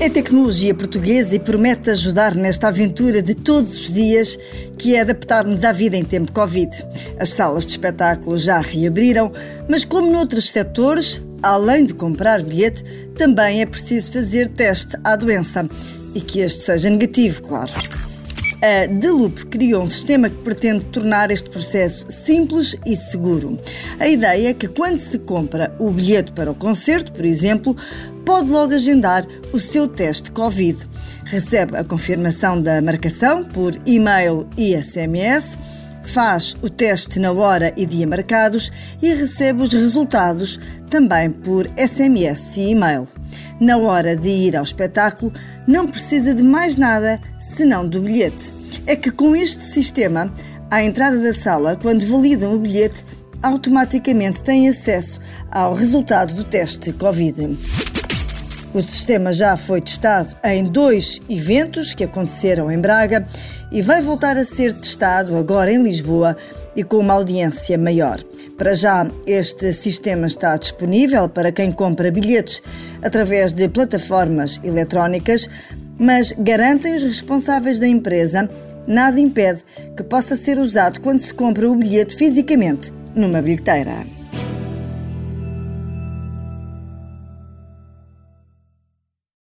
É tecnologia portuguesa e promete ajudar nesta aventura de todos os dias, que é adaptar-nos à vida em tempo Covid. As salas de espetáculo já reabriram, mas como noutros setores, além de comprar bilhete, também é preciso fazer teste à doença. E que este seja negativo, claro. A Deloop criou um sistema que pretende tornar este processo simples e seguro. A ideia é que quando se compra o bilhete para o concerto, por exemplo, pode logo agendar o seu teste Covid. Recebe a confirmação da marcação por e-mail e SMS, faz o teste na hora e dia marcados e recebe os resultados também por SMS e e-mail. Na hora de ir ao espetáculo, não precisa de mais nada senão do bilhete. É que com este sistema, à entrada da sala, quando validam o bilhete, automaticamente têm acesso ao resultado do teste Covid. O sistema já foi testado em dois eventos que aconteceram em Braga e vai voltar a ser testado agora em Lisboa e com uma audiência maior. Para já, este sistema está disponível para quem compra bilhetes através de plataformas eletrónicas, mas garantem os responsáveis da empresa nada impede que possa ser usado quando se compra o bilhete fisicamente numa bilheteira.